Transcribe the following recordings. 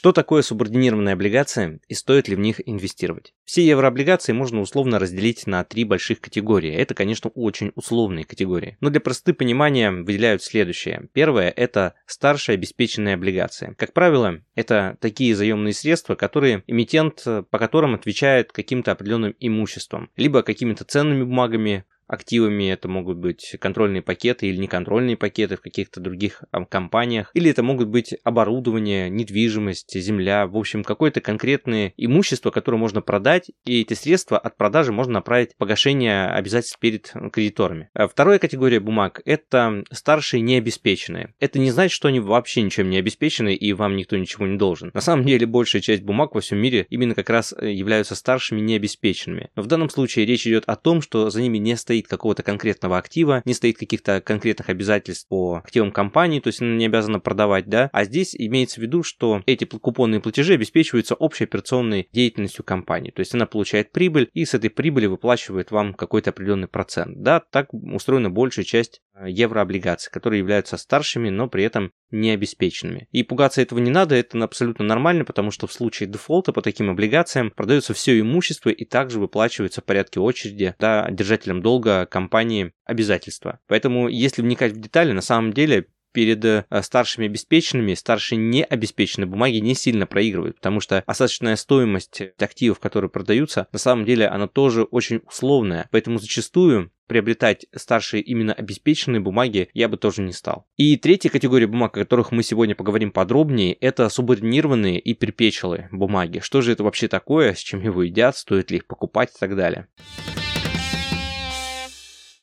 Что такое субординированные облигации и стоит ли в них инвестировать? Все еврооблигации можно условно разделить на три больших категории. Это, конечно, очень условные категории. Но для простоты понимания выделяют следующее. Первое – это старшие обеспеченные облигации. Как правило, это такие заемные средства, которые эмитент, по которым отвечает каким-то определенным имуществом, либо какими-то ценными бумагами, активами, это могут быть контрольные пакеты или неконтрольные пакеты в каких-то других компаниях, или это могут быть оборудование, недвижимость, земля, в общем, какое-то конкретное имущество, которое можно продать, и эти средства от продажи можно направить в погашение обязательств перед кредиторами. А вторая категория бумаг – это старшие необеспеченные. Это не значит, что они вообще ничем не обеспечены и вам никто ничего не должен. На самом деле, большая часть бумаг во всем мире именно как раз э, являются старшими необеспеченными. Но в данном случае речь идет о том, что за ними не стоит стоит какого-то конкретного актива, не стоит каких-то конкретных обязательств по активам компании, то есть она не обязана продавать, да, а здесь имеется в виду, что эти купонные платежи обеспечиваются общей операционной деятельностью компании, то есть она получает прибыль и с этой прибыли выплачивает вам какой-то определенный процент, да, так устроена большая часть э, еврооблигаций, которые являются старшими, но при этом не обеспеченными. И пугаться этого не надо, это абсолютно нормально, потому что в случае дефолта по таким облигациям продается все имущество и также выплачивается в порядке очереди да, держателям долга компании обязательства. Поэтому, если вникать в детали, на самом деле перед э, старшими обеспеченными старшие необеспеченные бумаги не сильно проигрывают, потому что остаточная стоимость активов, которые продаются, на самом деле она тоже очень условная. Поэтому зачастую приобретать старшие именно обеспеченные бумаги я бы тоже не стал. И третья категория бумаг, о которых мы сегодня поговорим подробнее, это субординированные и перпечелы бумаги. Что же это вообще такое, с чем его едят, стоит ли их покупать и так далее.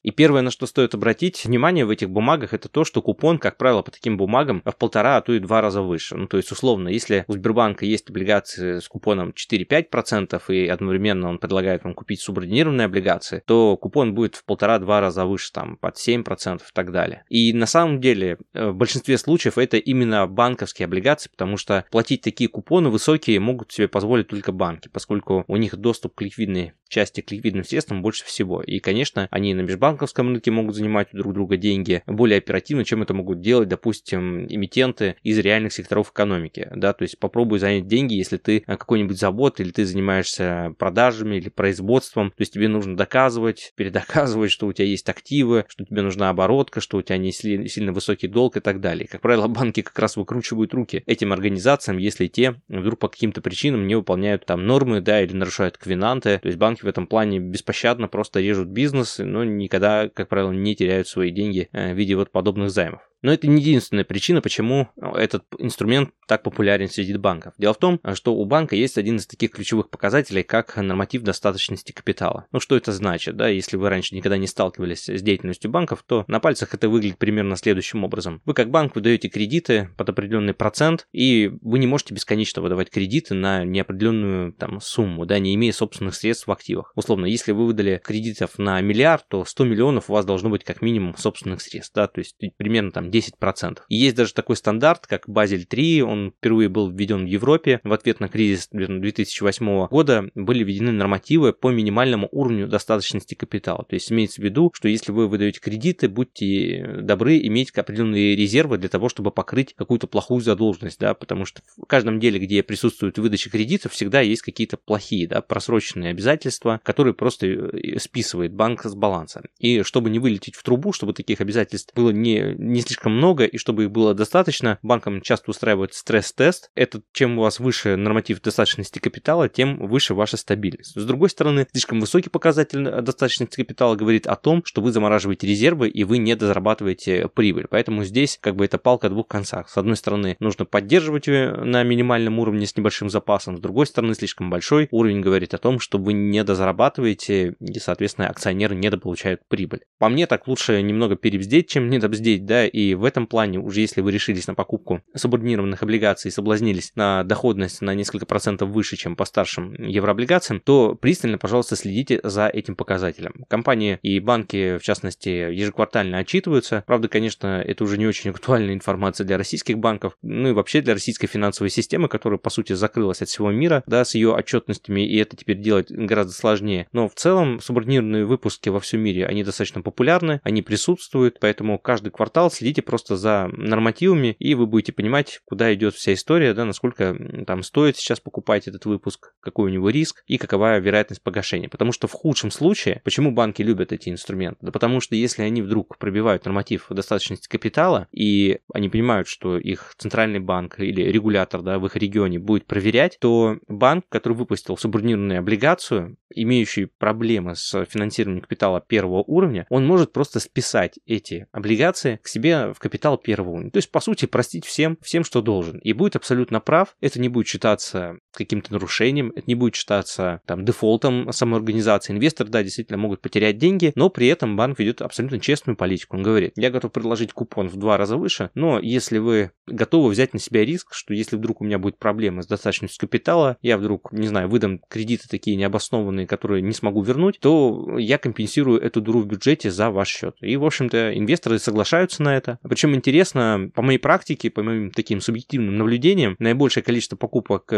И первое, на что стоит обратить внимание в этих бумагах, это то, что купон, как правило, по таким бумагам в полтора, а то и два раза выше. Ну, то есть, условно, если у Сбербанка есть облигации с купоном 4-5% и одновременно он предлагает вам купить субординированные облигации, то купон будет в полтора-два раза выше, там, под 7% и так далее. И на самом деле, э, в большинстве случаев это именно банковские облигации, потому что платить такие купоны высокие могут себе позволить только банки, поскольку у них доступ к ликвидной части, к ликвидным средствам больше всего. И, конечно, они на межбанковском банковском рынке могут занимать у друг друга деньги более оперативно, чем это могут делать, допустим, эмитенты из реальных секторов экономики. Да, то есть попробуй занять деньги, если ты э, какой-нибудь завод или ты занимаешься продажами или производством, то есть тебе нужно доказывать, передоказывать, что у тебя есть активы, что тебе нужна оборотка, что у тебя не сильно высокий долг и так далее. Как правило, банки как раз выкручивают руки этим организациям, если те вдруг по каким-то причинам не выполняют там нормы, да, или нарушают квинанты. То есть банки в этом плане беспощадно просто режут бизнес, но никогда никогда, как правило, не теряют свои деньги э, в виде вот подобных займов. Но это не единственная причина, почему этот инструмент так популярен среди банков. Дело в том, что у банка есть один из таких ключевых показателей, как норматив достаточности капитала. Ну, что это значит, да, если вы раньше никогда не сталкивались с деятельностью банков, то на пальцах это выглядит примерно следующим образом. Вы как банк выдаете кредиты под определенный процент, и вы не можете бесконечно выдавать кредиты на неопределенную там сумму, да, не имея собственных средств в активах. Условно, если вы выдали кредитов на миллиард, то 100 миллионов у вас должно быть как минимум собственных средств, да, то есть примерно там 10%. И есть даже такой стандарт, как Базель 3, он впервые был введен в Европе. В ответ на кризис 2008 года были введены нормативы по минимальному уровню достаточности капитала. То есть имеется в виду, что если вы выдаете кредиты, будьте добры иметь определенные резервы для того, чтобы покрыть какую-то плохую задолженность, да, потому что в каждом деле, где присутствует выдача кредитов, всегда есть какие-то плохие, да, просроченные обязательства, которые просто э, списывает банк с баланса. И чтобы не вылететь в трубу, чтобы таких обязательств было не, не слишком слишком много, и чтобы их было достаточно, банкам часто устраивают стресс-тест. Это чем у вас выше норматив достаточности капитала, тем выше ваша стабильность. С другой стороны, слишком высокий показатель достаточности капитала говорит о том, что вы замораживаете резервы и вы не дозарабатываете прибыль. Поэтому здесь как бы это палка о двух концах. С одной стороны, нужно поддерживать на минимальном уровне с небольшим запасом. С другой стороны, слишком большой уровень говорит о том, что вы не дозарабатываете и, соответственно, акционеры недополучают прибыль. По мне, так лучше немного перебздеть, чем недобздеть, да, и В этом плане, уже если вы решились на покупку субординированных облигаций и соблазнились на доходность на несколько процентов выше, чем по старшим еврооблигациям, то пристально, пожалуйста, следите за этим показателем. Компании и банки, в частности, ежеквартально отчитываются. Правда, конечно, это уже не очень актуальная информация для российских банков, ну и вообще для российской финансовой системы, которая, по сути, закрылась от всего мира, да, с ее отчетностями, и это теперь делать гораздо сложнее. Но в целом субординированные выпуски во всем мире, они достаточно популярны, они присутствуют, поэтому каждый квартал следите просто за нормативами, и вы будете понимать, куда идет вся история, да, насколько там стоит сейчас покупать этот выпуск, какой у него риск и какова вероятность погашения. Потому что в худшем случае, почему банки любят эти инструменты? Да потому что если они вдруг пробивают норматив достаточности капитала, и они понимают, что их центральный банк или регулятор да, в их регионе будет проверять, то банк, который выпустил субординированную облигацию, имеющий проблемы с финансированием капитала первого уровня, он может просто списать эти облигации к себе в капитал первого уровня. То есть, по сути, простить всем, всем, что должен. И будет абсолютно прав. Это не будет считаться каким-то нарушением, это не будет считаться там дефолтом самой организации. Инвесторы, да, действительно могут потерять деньги, но при этом банк ведет абсолютно честную политику. Он говорит, я готов предложить купон в два раза выше, но если вы готовы взять на себя риск, что если вдруг у меня будет проблема с достаточностью капитала, я вдруг, не знаю, выдам кредиты такие необоснованные, которые не смогу вернуть, то я компенсирую эту дуру в бюджете за ваш счет. И, в общем-то, инвесторы соглашаются на это. Причем интересно, по моей практике, по моим таким субъективным наблюдениям, наибольшее количество покупок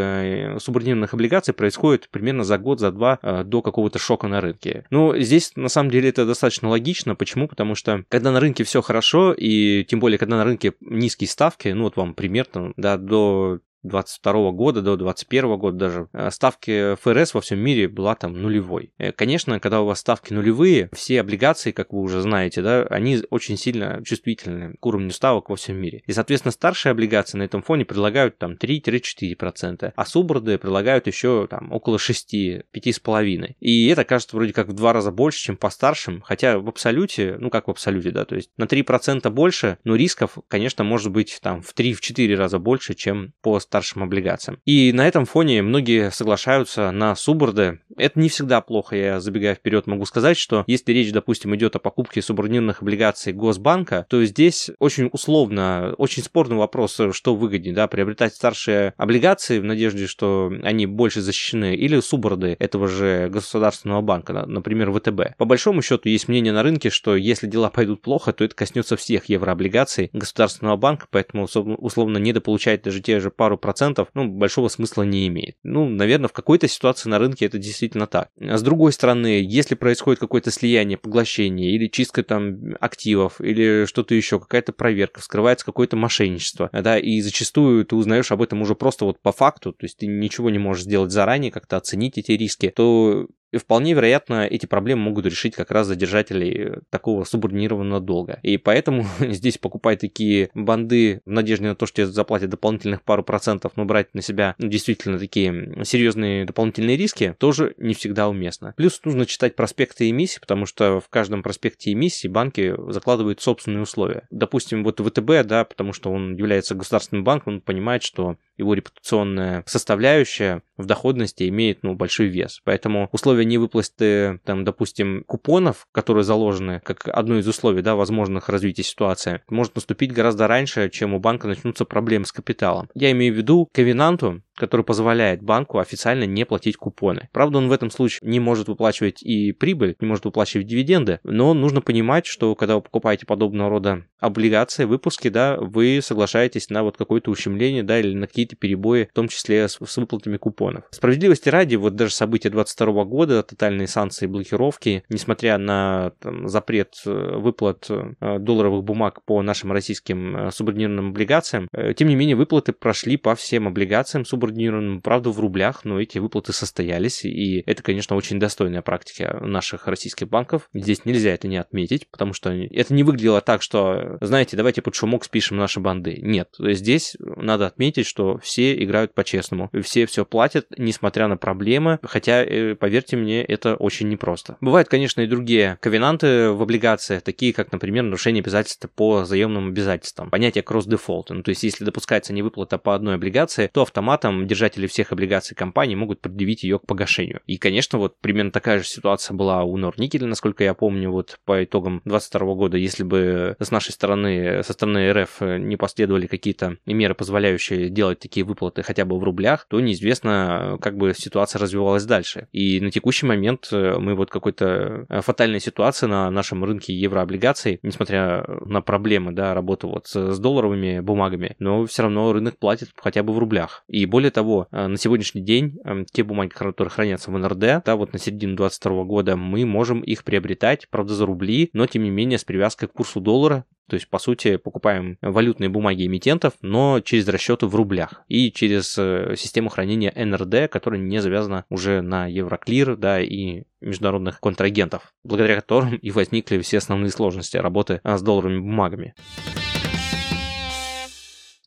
субординированных облигаций происходит примерно за год, за два э, до какого-то шока на рынке. Ну, здесь, на самом деле, это достаточно логично. Почему? Потому что, когда на рынке все хорошо, и тем более, когда на рынке низкие ставки, ну, вот вам пример, там, да, до 22 года до 21 года даже э, ставки ФРС во всем мире была там нулевой. Э, конечно, когда у вас ставки нулевые, все облигации, как вы уже знаете, да, они очень сильно чувствительны к уровню ставок во всем мире. И, соответственно, старшие облигации на этом фоне предлагают там 3-4%, а суборды предлагают еще там около 6, 5,5. И это кажется вроде как в два раза больше, чем по старшим, хотя в абсолюте, ну как в абсолюте, да, то есть на 3% больше, но рисков, конечно, может быть там в 3-4 раза больше, чем по старшим облигациям. И на этом фоне многие соглашаются на суборды. Это не всегда плохо, я забегая вперед могу сказать, что если речь, допустим, идет о покупке субординированных облигаций Госбанка, то здесь очень условно, очень спорный вопрос, что выгоднее, да, приобретать старшие облигации в надежде, что они больше защищены, или суборды этого же государственного банка, например, ВТБ. По большому счету есть мнение на рынке, что если дела пойдут плохо, то это коснется всех еврооблигаций государственного банка, поэтому условно недополучать даже те же пару процентов, ну, большого смысла не имеет. Ну, наверное, в какой-то ситуации на рынке это действительно так. А с другой стороны, если происходит какое-то слияние, поглощение или чистка там активов или что-то еще, какая-то проверка, вскрывается какое-то мошенничество, да, и зачастую ты узнаешь об этом уже просто вот по факту, то есть ты ничего не можешь сделать заранее, как-то оценить эти риски, то и вполне вероятно, эти проблемы могут решить как раз задержатели такого субординированного долга. И поэтому здесь покупать такие банды в надежде на то, что заплатят дополнительных пару процентов, но брать на себя действительно такие серьезные дополнительные риски, тоже не всегда уместно. Плюс нужно читать проспекты эмиссии, потому что в каждом проспекте эмиссии банки закладывают собственные условия. Допустим, вот ВТБ, да, потому что он является государственным банком, он понимает, что его репутационная составляющая в доходности имеет ну, большой вес. Поэтому условия невыплаты, там, допустим, купонов, которые заложены как одно из условий да, возможных развития ситуации, может наступить гораздо раньше, чем у банка начнутся проблемы с капиталом. Я имею в виду ковенанту, который позволяет банку официально не платить купоны. Правда, он в этом случае не может выплачивать и прибыль, не может выплачивать дивиденды, но нужно понимать, что когда вы покупаете подобного рода облигации, выпуски, да, вы соглашаетесь на вот какое-то ущемление, да, или на какие-то перебои, в том числе с, с выплатами купонов. Справедливости ради, вот даже события 22 года, тотальные санкции блокировки, несмотря на там, запрет э, выплат э, долларовых бумаг по нашим российским э, субординированным облигациям, тем не менее выплаты прошли по всем облигациям субординированным субординированным, правда, в рублях, но эти выплаты состоялись, и это, конечно, очень достойная практика наших российских банков. Здесь нельзя это не отметить, потому что это не выглядело так, что, знаете, давайте под шумок спишем наши банды. Нет, здесь надо отметить, что все играют по-честному, все все платят, несмотря на проблемы, хотя, э, поверьте мне, это очень непросто. Бывают, конечно, и другие ковенанты в облигациях, такие как, например, нарушение обязательств по заемным обязательствам, понятие кросс-дефолта. Ну, то есть, если допускается невыплата по одной облигации, то автоматом держатели всех облигаций компании могут предъявить ее к погашению. И, конечно, вот примерно такая же ситуация была у Норникеля, насколько я помню, вот по итогам 2022 года, если бы с нашей стороны, со стороны РФ не последовали какие-то меры, позволяющие делать такие выплаты хотя бы в рублях, то неизвестно, как бы ситуация развивалась дальше. И на текущий момент мы вот какой-то фатальной ситуации на нашем рынке еврооблигаций, несмотря на проблемы, да, работы вот с долларовыми бумагами, но все равно рынок платит хотя бы в рублях. И более того, на сегодняшний день те бумаги, которые хранятся в НРД, да, вот на середину 2022 года мы можем их приобретать, правда, за рубли, но тем не менее с привязкой к курсу доллара, то есть, по сути, покупаем валютные бумаги эмитентов, но через расчеты в рублях и через э, систему хранения НРД, которая не завязана уже на Евроклир, да, и международных контрагентов, благодаря которым и возникли все основные сложности работы а, с долларовыми бумагами.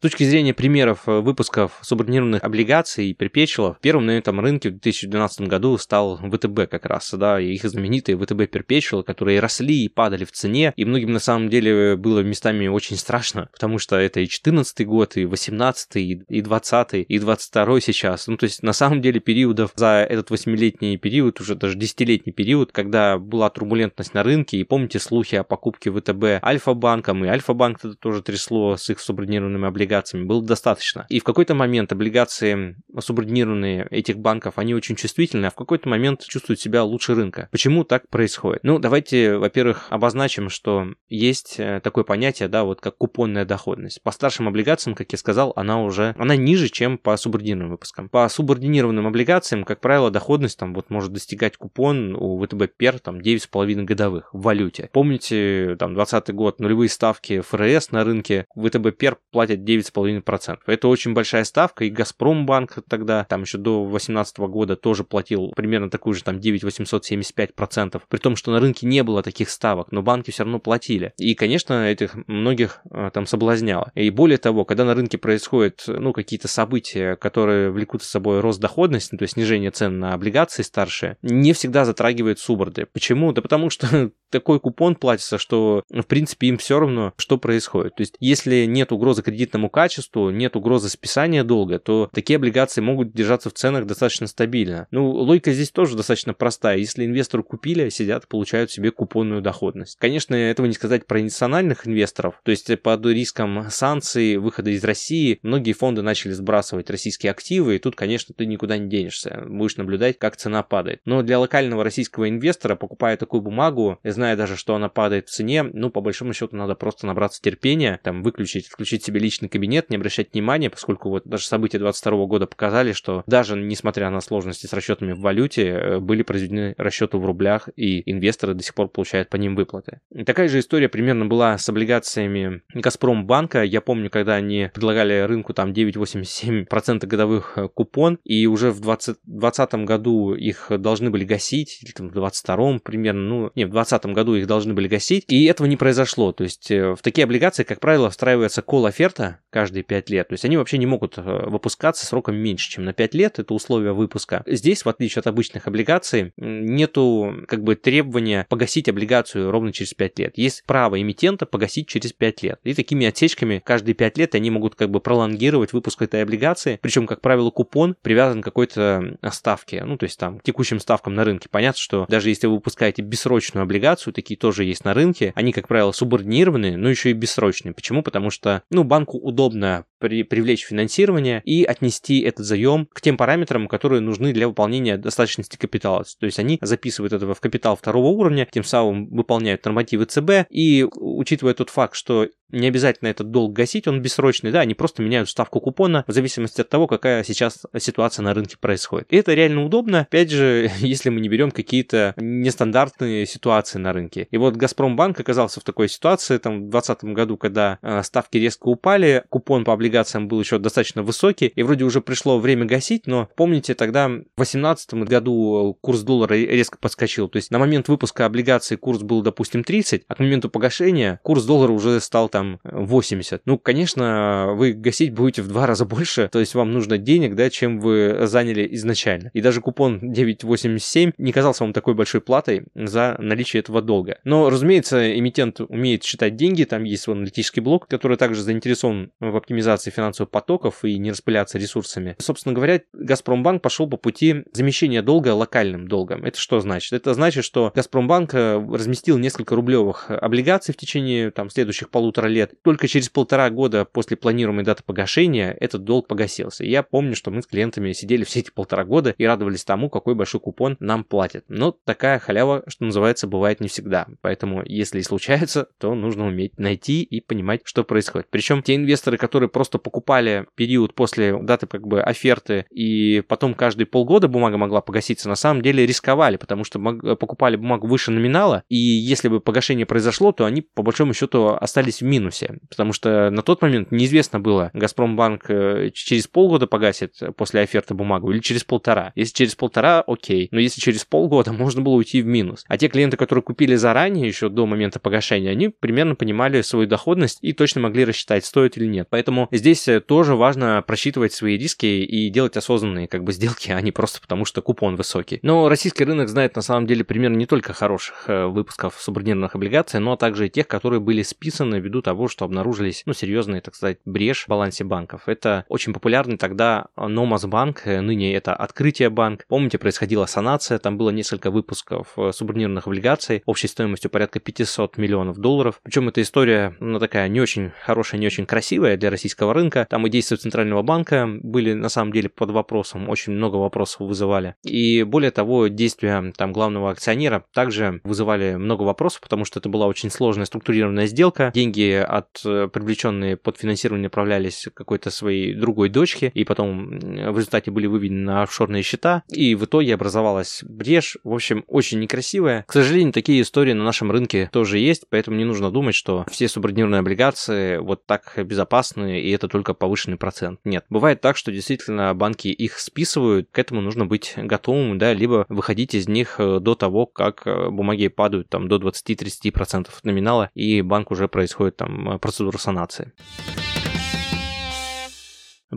С точки зрения примеров э, выпусков субординированных облигаций и перпечуалов, первым на этом рынке в 2012 году стал ВТБ как раз, да, и их знаменитые ВТБ перпечуалы, которые росли и падали в цене, и многим на самом деле было местами очень страшно, потому что это и 14 год, и 18 и 20 и 22 сейчас, ну то есть на самом деле периодов за этот восьмилетний период, уже даже десятилетний период, когда была турбулентность на рынке, и помните слухи о покупке ВТБ Альфа-банком, и Альфа-банк тоже трясло с их субординированными облигациями, облигациями было достаточно. И в какой-то момент облигации субординированные этих банков, они очень чувствительны, а в какой-то момент чувствуют себя лучше рынка. Почему так происходит? Ну, давайте, во-первых, обозначим, что есть э, такое понятие, да, вот как купонная доходность. По старшим облигациям, как я сказал, она уже, она ниже, чем по субординированным выпускам. По субординированным облигациям, как правило, доходность там вот может достигать купон у ВТБ ПЕР там 9,5 годовых в валюте. Помните, там 20 год, нулевые ставки ФРС на рынке, ВТБ ПЕР платят 9 9,5%. Это очень большая ставка, и Газпромбанк тогда, там еще до 2018 года тоже платил примерно такую же, там 9,875%, при том, что на рынке не было таких ставок, но банки все равно платили. И, конечно, этих многих а, там соблазняло. И более того, когда на рынке происходят, ну, какие-то события, которые влекут с собой рост доходности, то есть снижение цен на облигации старшие, не всегда затрагивают суборды. Почему? Да потому что такой купон платится, что, в принципе, им все равно, что происходит. То есть, если нет угрозы кредитному качеству, нет угрозы списания долга, то такие облигации могут держаться в ценах достаточно стабильно. Ну, логика здесь тоже достаточно простая. Если инвесторы купили, сидят, получают себе купонную доходность. Конечно, этого не сказать про национальных инвесторов. То есть, под риском санкций, выхода из России, многие фонды начали сбрасывать российские активы, и тут, конечно, ты никуда не денешься. Будешь наблюдать, как цена падает. Но для локального российского инвестора, покупая такую бумагу, зная даже, что она падает в цене, ну, по большому счету, надо просто набраться терпения, там, выключить, включить себе личный кабинет, не обращать внимания, поскольку вот даже события 22 года показали, что даже несмотря на сложности с расчетами в валюте, э, были произведены расчеты в рублях, и инвесторы до сих пор получают по ним выплаты. И такая же история примерно была с облигациями Газпромбанка. Я помню, когда они предлагали рынку там 9,87% годовых э, купон, и уже в 2020 году их должны были гасить, или там в 22 примерно, ну, не, в 2020 году их должны были гасить, и этого не произошло. То есть э, в такие облигации, как правило, встраивается кол-оферта каждые 5 лет. То есть они вообще не могут э, выпускаться сроком меньше, чем на 5 лет, это условия выпуска. Здесь, в отличие от обычных облигаций, нету как бы требования погасить облигацию ровно через 5 лет. Есть право эмитента погасить через 5 лет. И такими отсечками каждые 5 лет они могут как бы пролонгировать выпуск этой облигации. Причем, как правило, купон привязан к какой-то ставке, ну то есть там к текущим ставкам на рынке. Понятно, что даже если вы выпускаете бессрочную облигацию, такие тоже есть на рынке, они, как правило, субординированы, но еще и бессрочные. Почему? Потому что, ну, банку удобно при, привлечь финансирование и отнести этот заем к тем параметрам, которые нужны для выполнения достаточности капитала. То есть они записывают этого в капитал второго уровня, тем самым выполняют нормативы ЦБ и учитывая тот факт, что не обязательно этот долг гасить, он бессрочный, да, они просто меняют ставку купона в зависимости от того, какая сейчас ситуация на рынке происходит. И это реально удобно, опять же, если мы не берем какие-то нестандартные ситуации на рынке. И вот Газпромбанк оказался в такой ситуации там в 2020 году, когда э, ставки резко упали, купон по облигациям был еще достаточно высокий, и вроде уже пришло время гасить, но помните, тогда в 2018 году курс доллара резко подскочил, то есть на момент выпуска облигаций курс был, допустим, 30, а к моменту погашения курс доллара уже стал там там 80. Ну, конечно, вы гасить будете в два раза больше, то есть вам нужно денег, да, чем вы заняли изначально. И даже купон 987 не казался вам такой большой платой за наличие этого долга. Но, разумеется, эмитент умеет считать деньги, там есть свой аналитический блок, который также заинтересован в оптимизации финансовых потоков и не распыляться ресурсами. Собственно говоря, Газпромбанк пошел по пути замещения долга локальным долгом. Это что значит? Это значит, что Газпромбанк э, разместил несколько рублевых облигаций в течение там, следующих полутора лет. Только через полтора года после планируемой даты погашения этот долг погасился. я помню, что мы с клиентами сидели все эти полтора года и радовались тому, какой большой купон нам платят. Но такая халява, что называется, бывает не всегда. Поэтому, если и случается, то нужно уметь найти и понимать, что происходит. Причем те инвесторы, которые просто покупали период после даты как бы оферты и потом каждые полгода бумага могла погаситься, на самом деле рисковали, потому что покупали бумагу выше номинала, и если бы погашение произошло, то они по большому счету остались в минусе, потому что на тот момент неизвестно было, Газпромбанк э, через полгода погасит после оферты бумагу или через полтора. Если через полтора, окей, но если через полгода, можно было уйти в минус. А те клиенты, которые купили заранее, еще до момента погашения, они примерно понимали свою доходность и точно могли рассчитать, стоит или нет. Поэтому здесь э, тоже важно просчитывать свои риски и делать осознанные как бы сделки, а не просто потому, что купон высокий. Но российский рынок знает на самом деле примерно не только хороших э, выпусков субординированных облигаций, но также и тех, которые были списаны ввиду того, что обнаружились, ну, серьезные, так сказать, брешь в балансе банков. Это очень популярный тогда Номас банк, э, ныне это Открытие банк. Помните, происходила санация, там было несколько выпусков субординированных облигаций общей стоимостью порядка 500 миллионов долларов. Причем эта история, ну, такая не очень хорошая, не очень красивая для российского рынка. Там и действия Центрального банка были на самом деле под вопросом, очень много вопросов вызывали. И более того, действия там главного акционера также вызывали много вопросов, потому что это была очень сложная структурированная сделка. Деньги от э, привлеченные под финансирование направлялись какой-то своей другой дочке, и потом в результате были выведены на офшорные счета, и в итоге образовалась брешь. В общем, очень некрасивая. К сожалению, такие истории на нашем рынке тоже есть, поэтому не нужно думать, что все субординированные облигации вот так безопасны, и это только повышенный процент. Нет. Бывает так, что действительно банки их списывают, к этому нужно быть готовым, да, либо выходить из них э, до того, как э, бумаги падают там до 20-30% номинала, и банк уже происходит там процедура санации.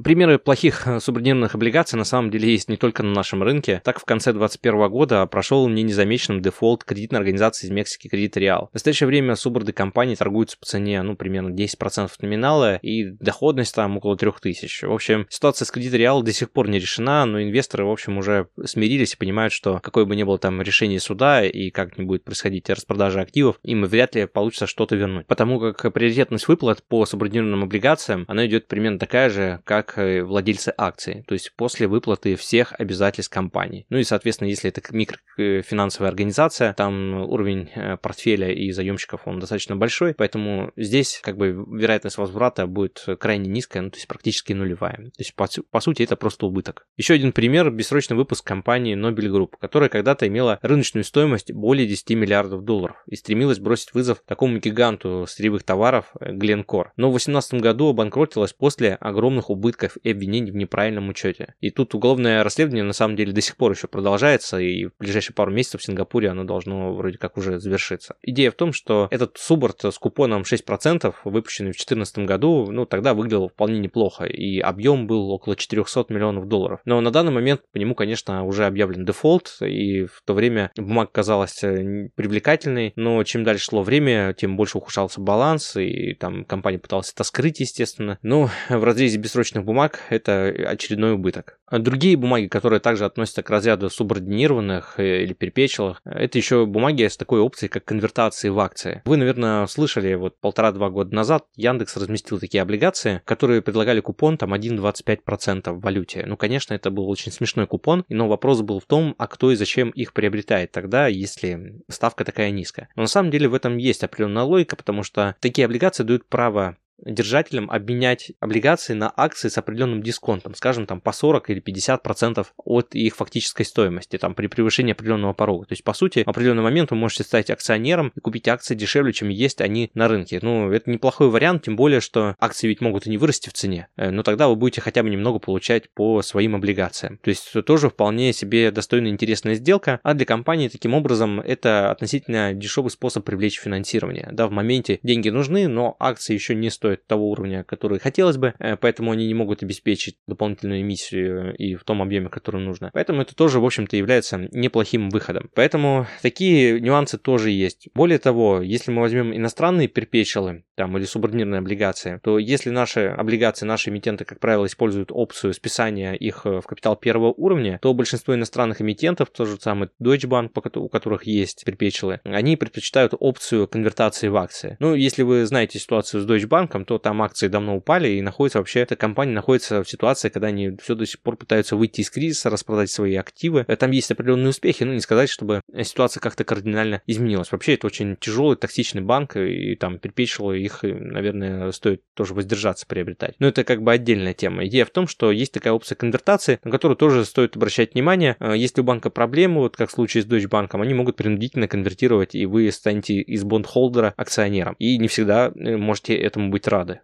Примеры плохих э, субординированных облигаций на самом деле есть не только на нашем рынке. Так, в конце 2021 года прошел не незамеченным дефолт кредитной организации из Мексики Кредит Реал. В настоящее время суборды компании торгуются по цене, ну, примерно 10% номинала, и доходность там около 3000. В общем, ситуация с Кредит Реал до сих пор не решена, но инвесторы, в общем, уже смирились и понимают, что какое бы ни было там решение суда и как не будет происходить распродажа активов, им вряд ли получится что-то вернуть. Потому как приоритетность выплат по субординированным облигациям, она идет примерно такая же, как как э, владельцы акций, то есть после выплаты всех обязательств компании. Ну и, соответственно, если это микрофинансовая организация, там уровень э, портфеля и заемщиков, он достаточно большой, поэтому здесь как бы вероятность возврата будет крайне низкая, ну то есть практически нулевая. То есть по, по сути это просто убыток. Еще один пример – бессрочный выпуск компании Nobel Group, которая когда-то имела рыночную стоимость более 10 миллиардов долларов и стремилась бросить вызов такому гиганту сырьевых товаров э, Glencore. Но в 2018 году обанкротилась после огромных убытков попытках и обвинений в неправильном учете. И тут уголовное расследование на самом деле до сих пор еще продолжается, и в ближайшие пару месяцев в Сингапуре оно должно вроде как уже завершиться. Идея в том, что этот суборт с купоном 6%, выпущенный в 2014 году, ну тогда выглядел вполне неплохо, и объем был около 400 миллионов долларов. Но на данный момент по нему, конечно, уже объявлен дефолт, и в то время бумага казалась э, привлекательной, но чем дальше шло время, тем больше ухудшался баланс, и там компания пыталась это скрыть, естественно. Но в разрезе бессрочных бумаг – это очередной убыток. А другие бумаги, которые также относятся к разряду субординированных э, или перепечелых, это еще бумаги с такой опцией, как конвертации в акции. Вы, наверное, слышали, вот полтора-два года назад Яндекс разместил такие облигации, которые предлагали купон там 1,25% в валюте. Ну, конечно, это был очень смешной купон, но вопрос был в том, а кто и зачем их приобретает тогда, если ставка такая низкая. Но на самом деле в этом есть определенная логика, потому что такие облигации дают право держателям обменять облигации на акции с определенным дисконтом, скажем, там по 40 или 50 процентов от их фактической стоимости, там при превышении определенного порога. То есть, по сути, в определенный момент вы можете стать акционером и купить акции дешевле, чем есть они на рынке. Ну, это неплохой вариант, тем более, что акции ведь могут и не вырасти в цене, э, но тогда вы будете хотя бы немного получать по своим облигациям. То есть, это тоже вполне себе достойная интересная сделка, а для компании таким образом это относительно дешевый способ привлечь финансирование. Да, в моменте деньги нужны, но акции еще не стоят стоят того уровня, который хотелось бы, э, поэтому они не могут обеспечить дополнительную эмиссию и в том объеме, который нужно. Поэтому это тоже, в общем-то, является неплохим выходом. Поэтому такие нюансы тоже есть. Более того, если мы возьмем иностранные перпечелы, там, или субординированные облигации, то если наши облигации, наши эмитенты, как правило, используют опцию списания их э, в капитал первого уровня, то большинство иностранных эмитентов, тот же самый Deutsche Bank, у которых есть перпечелы, они предпочитают опцию конвертации в акции. Ну, если вы знаете ситуацию с Deutsche Bank, то там акции давно упали и находится вообще, эта компания находится в ситуации, когда они все до сих пор пытаются выйти из кризиса, распродать свои активы. Там есть определенные успехи, но не сказать, чтобы ситуация как-то кардинально изменилась. Вообще это очень тяжелый, токсичный банк, и там перпечелы их, наверное, стоит тоже воздержаться приобретать. Но это как бы отдельная тема. Идея в том, что есть такая опция конвертации, на которую тоже стоит обращать внимание. Э, если у банка проблемы, вот как в случае с Deutsche Bank, они могут принудительно конвертировать, и вы станете из бондхолдера акционером. И не всегда э, можете этому быть рады.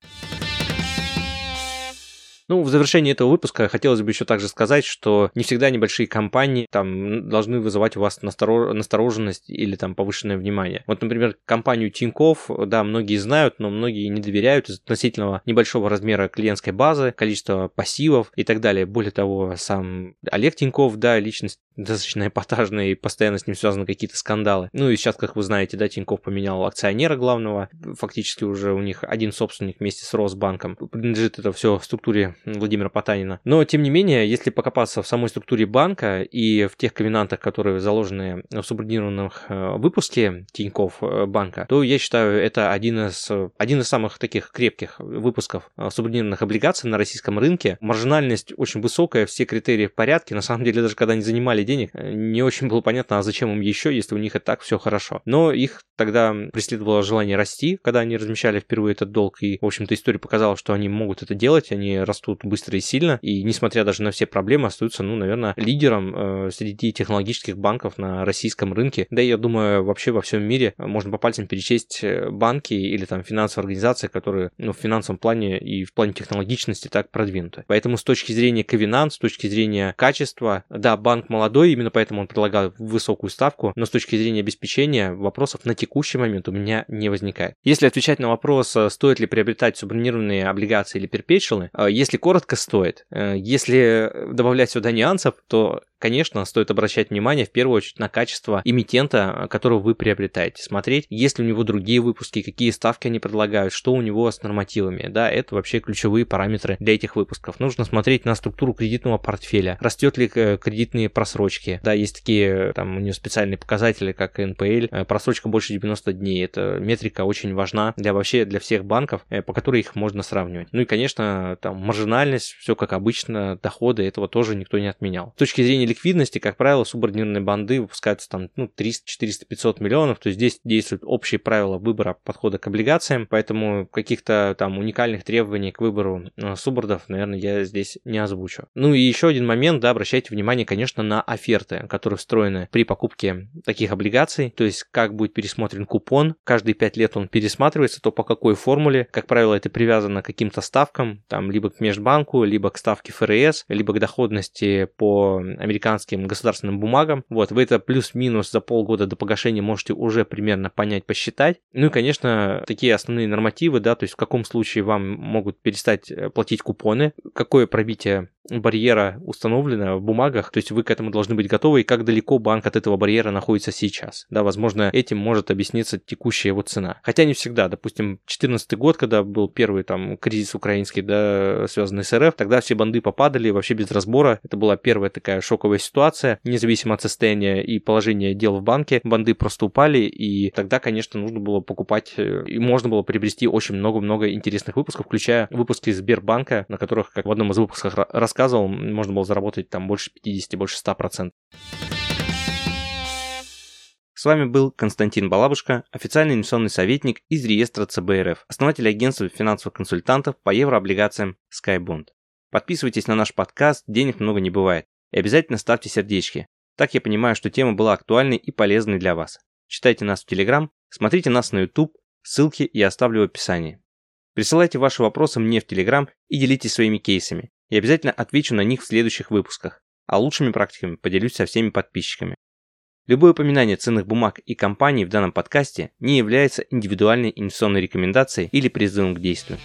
Ну, в завершении этого выпуска хотелось бы еще также сказать, что не всегда небольшие компании там должны вызывать у вас настороженность или там повышенное внимание. Вот, например, компанию Тиньков, да, многие знают, но многие не доверяют из относительного небольшого размера клиентской базы, количества пассивов и так далее. Более того, сам Олег Тиньков, да, личность достаточно эпатажная и постоянно с ним связаны какие-то скандалы. Ну и сейчас, как вы знаете, да, Тиньков поменял акционера главного, фактически уже у них один собственник вместе с Росбанком. Принадлежит это все структуре Владимира Потанина. Но, тем не менее, если покопаться в самой структуре банка и в тех ковенантах, которые заложены в субординированном э, выпуске Тиньков э, банка, то я считаю, это один из, один из самых таких крепких выпусков э, субординированных облигаций на российском рынке. Маржинальность очень высокая, все критерии в порядке. На самом деле, даже когда они занимали денег, не очень было понятно, а зачем им еще, если у них и так все хорошо. Но их тогда преследовало желание расти, когда они размещали впервые этот долг, и, в общем-то, история показала, что они могут это делать, они растут быстро и сильно, и несмотря даже на все проблемы, остаются, ну, наверное, лидером э, среди технологических банков на российском рынке. Да, я думаю, вообще во всем мире можно по пальцам перечесть э, банки или там финансовые организации, которые, ну, в финансовом плане и в плане технологичности так продвинуты. Поэтому с точки зрения ковенант, с точки зрения качества, да, банк молодой, именно поэтому он предлагал высокую ставку, но с точки зрения обеспечения вопросов на текущий момент у меня не возникает. Если отвечать на вопрос, э, стоит ли приобретать субординированные облигации или перпечелы, э, если коротко, стоит. Э, если добавлять сюда нюансов, то Конечно, стоит обращать внимание в первую очередь на качество эмитента, которого вы приобретаете. Смотреть, есть ли у него другие выпуски, какие ставки они предлагают, что у него с нормативами. Да, это вообще ключевые параметры для этих выпусков. Нужно смотреть на структуру кредитного портфеля. Растет ли кредитные просрочки. Да, есть такие, там у него специальные показатели, как НПЛ. Э, просрочка больше 90 дней. Эта метрика очень важна для вообще для всех банков, э, по которой их можно сравнивать. Ну и, конечно, там маржинальность, все как обычно, доходы, этого тоже никто не отменял. С точки зрения ликвидности, как правило, субординированные банды выпускаются там ну, 300, 400, 500 миллионов, то есть здесь действуют общие правила выбора подхода к облигациям, поэтому каких-то там уникальных требований к выбору э, субордов, наверное, я здесь не озвучу. Ну и еще один момент, да, обращайте внимание, конечно, на оферты, которые встроены при покупке таких облигаций, то есть как будет пересмотрен купон, каждые 5 лет он пересматривается, то по какой формуле, как правило, это привязано к каким-то ставкам, там либо к межбанку, либо к ставке ФРС, либо к доходности по американским государственным бумагам. Вот, вы это плюс-минус за полгода до погашения можете уже примерно понять, посчитать. Ну и, конечно, такие основные нормативы, да, то есть в каком случае вам могут перестать э, платить купоны, какое пробитие барьера установлена в бумагах, то есть вы к этому должны быть готовы, и как далеко банк от этого барьера находится сейчас. Да, возможно, этим может объясниться текущая его цена. Хотя не всегда. Допустим, 2014 год, когда был первый там кризис украинский, да, связанный с РФ, тогда все банды попадали вообще без разбора. Это была первая такая шоковая ситуация, независимо от состояния и положения дел в банке, банды просто упали, и тогда, конечно, нужно было покупать, э, и можно было приобрести очень много-много интересных выпусков, включая выпуски Сбербанка, на которых, как в одном из выпусков рассказывал, можно было заработать там больше 50, больше 100%. С вами был Константин Балабушка, официальный инвестиционный советник из реестра ЦБРФ, основатель агентства финансовых консультантов по еврооблигациям SkyBond. Подписывайтесь на наш подкаст «Денег много не бывает» и обязательно ставьте сердечки. Так я понимаю, что тема была актуальной и полезной для вас. Читайте нас в Телеграм, смотрите нас на YouTube, ссылки я оставлю в описании. Присылайте ваши вопросы мне в Телеграм и делитесь своими кейсами. Я обязательно отвечу на них в следующих выпусках, а лучшими практиками поделюсь со всеми подписчиками. Любое упоминание ценных бумаг и компаний в данном подкасте не является индивидуальной инвестиционной рекомендацией или призывом к действию.